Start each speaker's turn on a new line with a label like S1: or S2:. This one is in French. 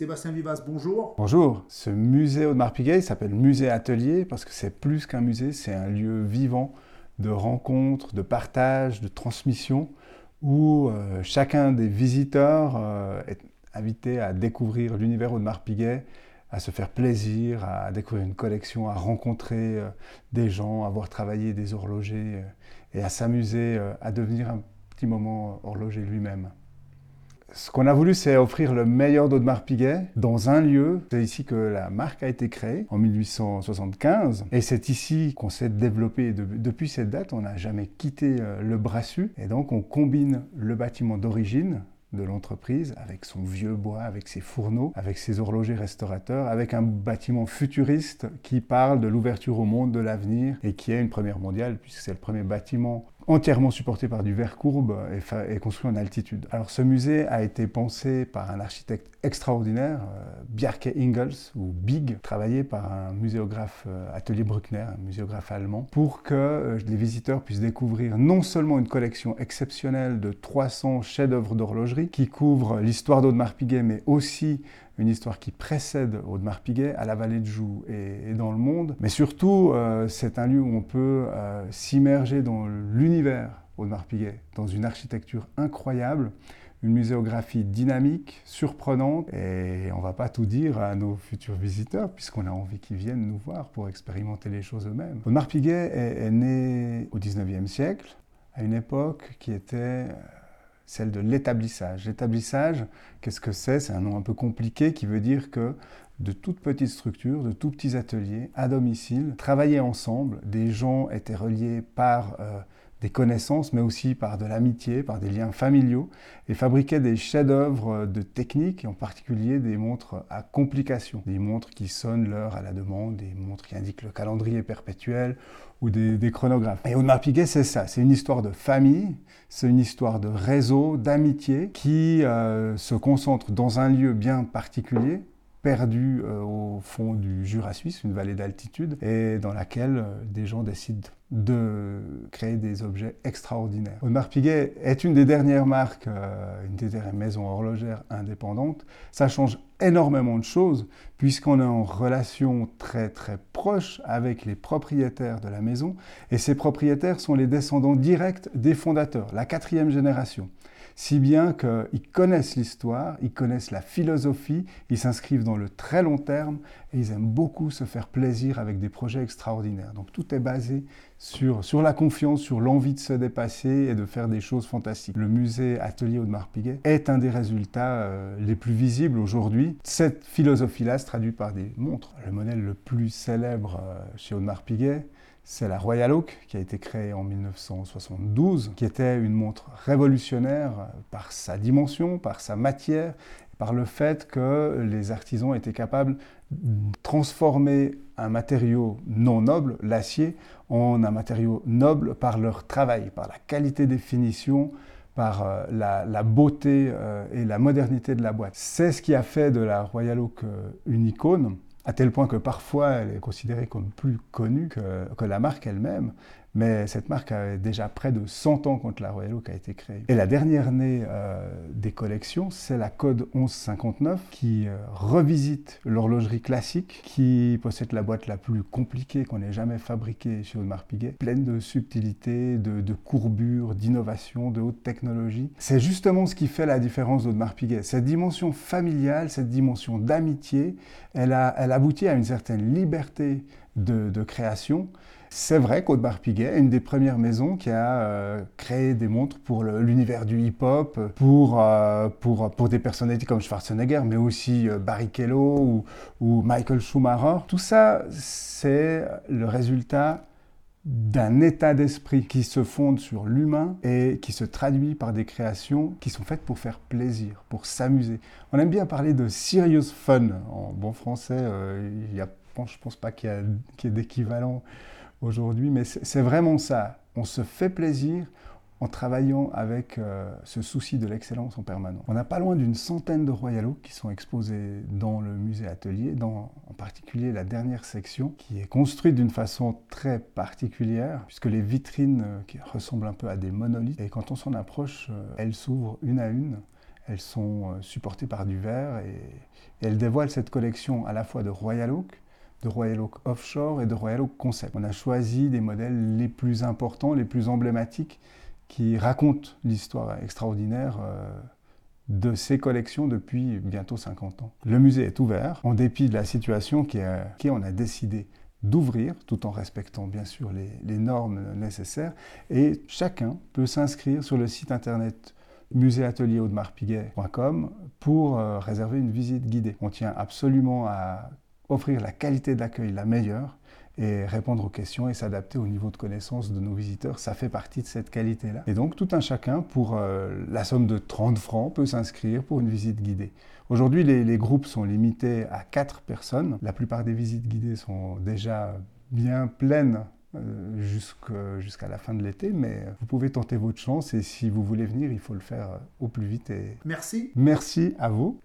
S1: Sébastien Vivas, bonjour.
S2: Bonjour. Ce musée Audemars Piguet s'appelle Musée Atelier parce que c'est plus qu'un musée, c'est un lieu vivant de rencontres, de partage, de transmission où euh, chacun des visiteurs euh, est invité à découvrir l'univers Audemars Piguet, à se faire plaisir, à découvrir une collection, à rencontrer euh, des gens, à voir travailler des horlogers et à s'amuser à devenir un petit moment horloger lui-même. Ce qu'on a voulu, c'est offrir le meilleur d'Audemars Piguet dans un lieu. C'est ici que la marque a été créée, en 1875. Et c'est ici qu'on s'est développé. depuis cette date, on n'a jamais quitté euh, le Brassus. Et donc, on combine le bâtiment d'origine, de l'entreprise, avec son vieux bois, avec ses fourneaux, avec ses horlogers restaurateurs, avec un bâtiment futuriste qui parle de l'ouverture au monde, de l'avenir, et qui est une première mondiale, puisque c'est le premier bâtiment entièrement supporté par du verre courbe et, construit en altitude. Alors ce musée a été pensé par un architecte extraordinaire, euh, Bjarke Ingels, ou Big, travaillé par un muséographe euh, Atelier Bruckner, un muséographe allemand, pour que euh, les visiteurs puissent découvrir non seulement une collection exceptionnelle de 300 chefs-d'œuvre d'horlogerie qui couvrent l'histoire d'Audemars Piguet, mais aussi une histoire qui précède Audemars Piguet à la vallée de Joux et, dans le monde. Mais surtout, euh, c'est un lieu où on peut euh, s'immerger dans l'univers Audemars Piguet, dans une architecture incroyable, une muséographie dynamique, surprenante. Et on ne va pas tout dire à nos futurs visiteurs, puisqu'on a envie qu'ils viennent nous voir pour expérimenter les choses eux-mêmes. Audemars Piguet est, est né au 19e siècle, à une époque qui était euh, celle de l'établissage. L'établissage, qu'est-ce que c'est? C'est un nom un peu compliqué qui veut dire que de toutes petites structures, de tout petits ateliers, à domicile, travaillaient ensemble. Des gens étaient reliés par euh, des connaissances, mais aussi par de l'amitié, par des liens familiaux, et fabriquaient des chefs-d'œuvre de technique, et en particulier des montres à complications, des montres qui sonnent l'heure à la demande, des montres qui indiquent le calendrier perpétuel, ou des, chronographes. Et Audemars Piguet, c'est ça, c'est une histoire de famille, c'est une histoire de réseau, d'amitié, qui euh, se concentre dans un lieu bien particulier, perdu euh, au fond du Jura suisse, une vallée d'altitude, et dans laquelle euh, des gens décident de créer des objets extraordinaires. Audemars Piguet est une des dernières marques, euh, une des dernières maisons horlogères indépendantes. Ça change énormément de choses puisqu'on est en relation très très proche avec les propriétaires de la maison et ces propriétaires sont les descendants directs des fondateurs, la quatrième génération si bien qu'ils connaissent l'histoire, ils connaissent la philosophie, ils s'inscrivent dans le très long terme et ils aiment beaucoup se faire plaisir avec des projets extraordinaires. Donc tout est basé sur, sur la confiance, sur l'envie de se dépasser et de faire des choses fantastiques. Le musée Atelier Audemars Piguet est un des résultats euh, les plus visibles aujourd'hui. Cette philosophie-là se traduit par des montres. Le modèle le plus célèbre euh, chez Audemars Piguet, c'est la Royal Oak qui a été créée en 1972, qui était une montre révolutionnaire par sa dimension, par sa matière, par le fait que les artisans étaient capables de transformer un matériau non noble, l'acier, en un matériau noble par leur travail, par la qualité des finitions, par euh, la, beauté euh, et la modernité de la boîte. C'est ce qui a fait de la Royal Oak euh, une icône à tel point que parfois elle est considérée comme plus connue que, la marque elle-même. Mais cette marque a déjà près de 100 ans quand la Royal Oak a été créée. Et la dernière née euh, des collections, c'est la Code 1159 qui euh, revisite l'horlogerie classique, qui possède la boîte la plus compliquée qu'on ait jamais fabriquée chez Audemars Piguet, pleine de subtilité, de, de courbures, d'innovation, de haute technologie. C'est justement ce qui fait la différence d'Audemars Piguet. Cette dimension familiale, cette dimension d'amitié, elle, aboutit à une certaine liberté de création c'est vrai qu'Audemars Piguet est une des premières maisons qui a euh, créé des montres pour l'univers du hip-hop, pour, euh, pour, pour, des personnalités comme Schwarzenegger, mais aussi euh, Barrichello ou, Michael Schumacher. Tout ça, c'est le résultat d'un état d'esprit qui se fonde sur l'humain et qui se traduit par des créations qui sont faites pour faire plaisir, pour s'amuser. On aime bien parler de serious fun. En bon français, il y a, je pense pas qu'il y ait d'équivalent aujourd'hui, mais c'est vraiment ça. On se fait plaisir en travaillant avec euh, ce souci de l'excellence en permanence. On n'a pas loin d'une centaine de Royal qui sont exposés dans le musée Atelier, en particulier la dernière section, qui est construite d'une façon très particulière, puisque les vitrines euh, ressemblent un peu à des monolithes, et quand on s'en approche, euh, elles s'ouvrent une à une Elles sont supportées par du verre et elles dévoilent cette collection à la fois de Royal Oak, de Royal Oak Offshore et de Royal Oak Concept. On a choisi des modèles les plus importants, les plus emblématiques, qui racontent l'histoire extraordinaire euh, de ces collections depuis bientôt 50 ans. Le musée est ouvert, en dépit de la situation qui, est, qui on a décidé d'ouvrir, tout en respectant bien sûr les, normes nécessaires, et chacun peut s'inscrire sur le site internet muséatelier-audemars-piguet.com pour euh, réserver une visite guidée. On tient absolument à offrir la qualité d'accueil la meilleure et répondre aux questions et s'adapter au niveau de connaissance de nos visiteurs, ça fait partie de cette qualité-là. Et donc tout un chacun, pour euh, la somme de 30 francs, peut s'inscrire pour une visite guidée. Aujourd'hui, les, les, groupes sont limités à 4 personnes. La plupart des visites guidées sont déjà bien pleines euh, jusqu'à la fin de l'été, mais vous pouvez tenter votre chance et si vous voulez venir, il faut le faire au plus vite. Et...
S1: Merci.
S2: Merci à vous.